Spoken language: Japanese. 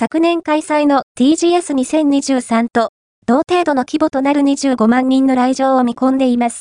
昨年開催の TGS2023 と同程度の規模となる25万人の来場を見込んでいます。